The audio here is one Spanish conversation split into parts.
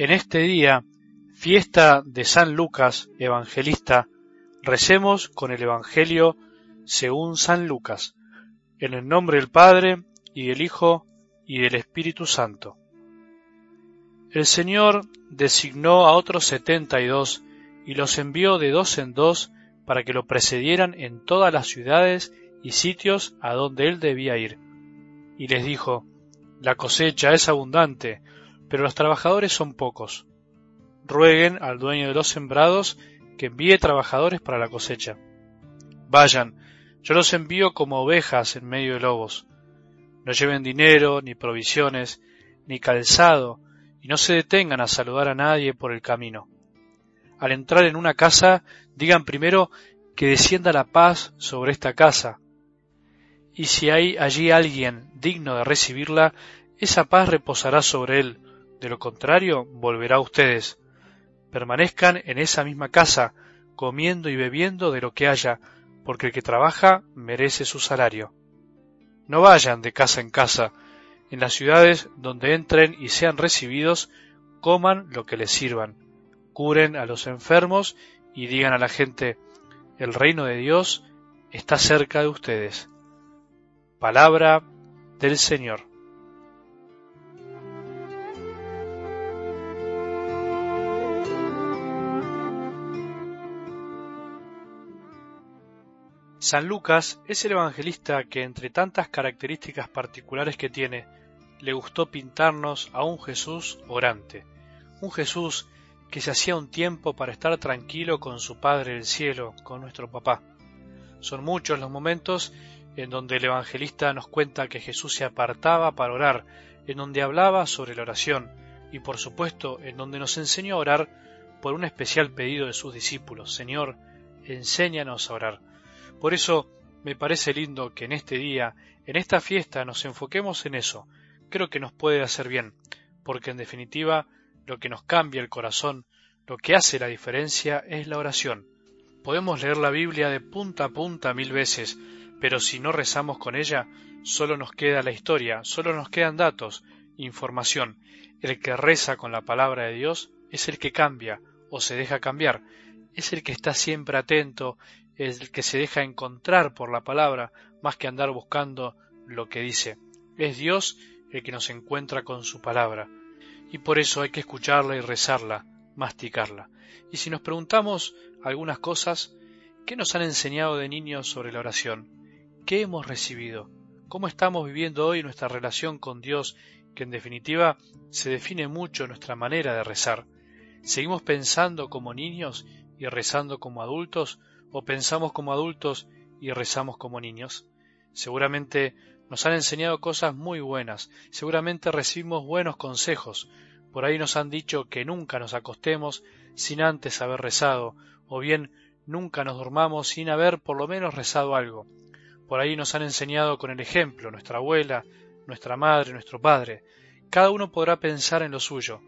En este día, fiesta de San Lucas, evangelista, recemos con el Evangelio según San Lucas, en el nombre del Padre, y del Hijo, y del Espíritu Santo. El Señor designó a otros setenta y dos, y los envió de dos en dos para que lo precedieran en todas las ciudades y sitios a donde él debía ir. Y les dijo, La cosecha es abundante, pero los trabajadores son pocos. Rueguen al dueño de los sembrados que envíe trabajadores para la cosecha. Vayan, yo los envío como ovejas en medio de lobos. No lleven dinero, ni provisiones, ni calzado, y no se detengan a saludar a nadie por el camino. Al entrar en una casa, digan primero que descienda la paz sobre esta casa. Y si hay allí alguien digno de recibirla, esa paz reposará sobre él, de lo contrario, volverá a ustedes. Permanezcan en esa misma casa, comiendo y bebiendo de lo que haya, porque el que trabaja merece su salario. No vayan de casa en casa, en las ciudades donde entren y sean recibidos, coman lo que les sirvan, curen a los enfermos y digan a la gente, el reino de Dios está cerca de ustedes. Palabra del Señor. San Lucas es el evangelista que, entre tantas características particulares que tiene, le gustó pintarnos a un Jesús orante, un Jesús que se hacía un tiempo para estar tranquilo con su Padre del cielo, con nuestro papá. Son muchos los momentos en donde el evangelista nos cuenta que Jesús se apartaba para orar, en donde hablaba sobre la oración y por supuesto en donde nos enseñó a orar por un especial pedido de sus discípulos, Señor, enséñanos a orar. Por eso me parece lindo que en este día, en esta fiesta, nos enfoquemos en eso. Creo que nos puede hacer bien, porque en definitiva lo que nos cambia el corazón, lo que hace la diferencia es la oración. Podemos leer la Biblia de punta a punta mil veces, pero si no rezamos con ella, solo nos queda la historia, solo nos quedan datos, información. El que reza con la palabra de Dios es el que cambia o se deja cambiar, es el que está siempre atento el que se deja encontrar por la palabra más que andar buscando lo que dice. Es Dios el que nos encuentra con su palabra, y por eso hay que escucharla y rezarla, masticarla. Y si nos preguntamos algunas cosas, ¿qué nos han enseñado de niños sobre la oración? ¿Qué hemos recibido? ¿Cómo estamos viviendo hoy nuestra relación con Dios, que en definitiva se define mucho nuestra manera de rezar? ¿Seguimos pensando como niños y rezando como adultos o pensamos como adultos y rezamos como niños. Seguramente nos han enseñado cosas muy buenas, seguramente recibimos buenos consejos, por ahí nos han dicho que nunca nos acostemos sin antes haber rezado, o bien nunca nos dormamos sin haber por lo menos rezado algo. Por ahí nos han enseñado con el ejemplo, nuestra abuela, nuestra madre, nuestro padre. Cada uno podrá pensar en lo suyo,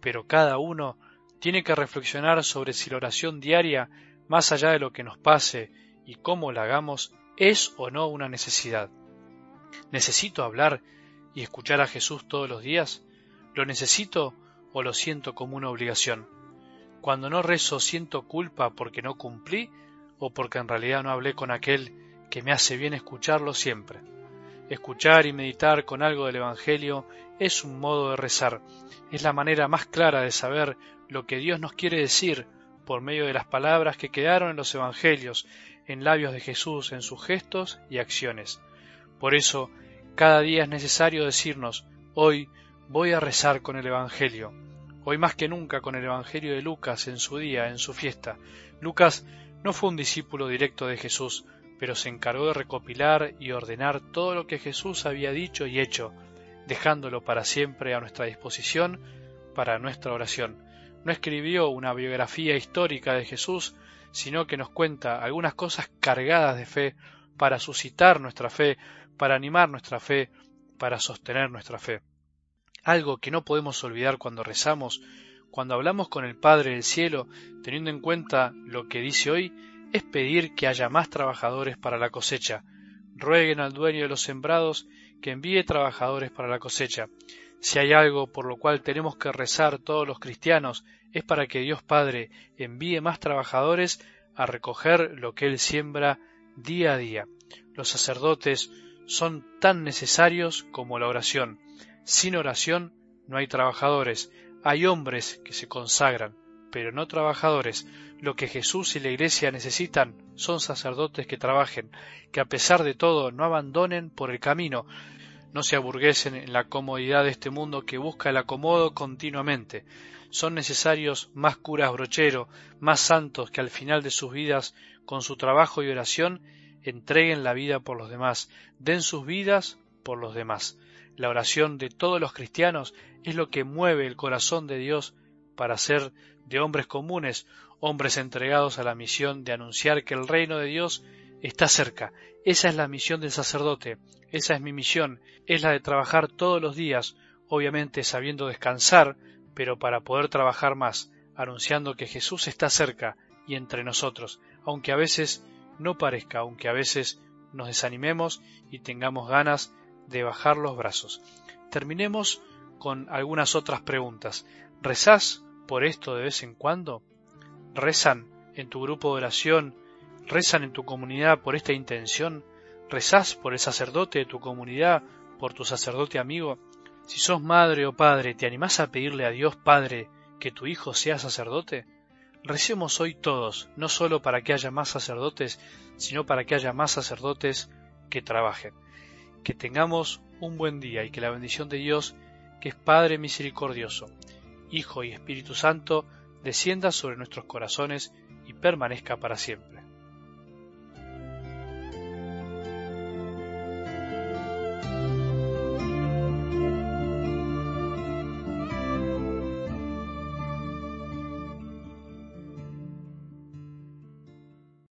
pero cada uno tiene que reflexionar sobre si la oración diaria más allá de lo que nos pase y cómo la hagamos, es o no una necesidad. ¿Necesito hablar y escuchar a Jesús todos los días? ¿Lo necesito o lo siento como una obligación? Cuando no rezo siento culpa porque no cumplí o porque en realidad no hablé con aquel que me hace bien escucharlo siempre. Escuchar y meditar con algo del Evangelio es un modo de rezar, es la manera más clara de saber lo que Dios nos quiere decir por medio de las palabras que quedaron en los Evangelios, en labios de Jesús, en sus gestos y acciones. Por eso, cada día es necesario decirnos, hoy voy a rezar con el Evangelio, hoy más que nunca con el Evangelio de Lucas en su día, en su fiesta. Lucas no fue un discípulo directo de Jesús, pero se encargó de recopilar y ordenar todo lo que Jesús había dicho y hecho, dejándolo para siempre a nuestra disposición para nuestra oración no escribió una biografía histórica de Jesús, sino que nos cuenta algunas cosas cargadas de fe para suscitar nuestra fe, para animar nuestra fe, para sostener nuestra fe. Algo que no podemos olvidar cuando rezamos, cuando hablamos con el Padre del Cielo, teniendo en cuenta lo que dice hoy, es pedir que haya más trabajadores para la cosecha. Rueguen al dueño de los sembrados que envíe trabajadores para la cosecha. Si hay algo por lo cual tenemos que rezar todos los cristianos, es para que Dios Padre envíe más trabajadores a recoger lo que Él siembra día a día. Los sacerdotes son tan necesarios como la oración. Sin oración no hay trabajadores. Hay hombres que se consagran, pero no trabajadores. Lo que Jesús y la Iglesia necesitan son sacerdotes que trabajen, que a pesar de todo no abandonen por el camino, no se aburguesen en la comodidad de este mundo que busca el acomodo continuamente. Son necesarios más curas brochero, más santos que al final de sus vidas, con su trabajo y oración, entreguen la vida por los demás, den sus vidas por los demás. La oración de todos los cristianos es lo que mueve el corazón de Dios para ser de hombres comunes, hombres entregados a la misión de anunciar que el reino de Dios está cerca. Esa es la misión del sacerdote, esa es mi misión, es la de trabajar todos los días, obviamente sabiendo descansar, pero para poder trabajar más, anunciando que Jesús está cerca y entre nosotros, aunque a veces no parezca, aunque a veces nos desanimemos y tengamos ganas de bajar los brazos. Terminemos con algunas otras preguntas. ¿Rezás por esto de vez en cuando? ¿Rezan en tu grupo de oración? ¿Rezan en tu comunidad por esta intención? ¿Rezás por el sacerdote de tu comunidad, por tu sacerdote amigo? Si sos madre o padre, ¿te animás a pedirle a Dios Padre que tu hijo sea sacerdote? Recemos hoy todos, no solo para que haya más sacerdotes, sino para que haya más sacerdotes que trabajen. Que tengamos un buen día y que la bendición de Dios, que es Padre misericordioso, Hijo y Espíritu Santo, descienda sobre nuestros corazones y permanezca para siempre.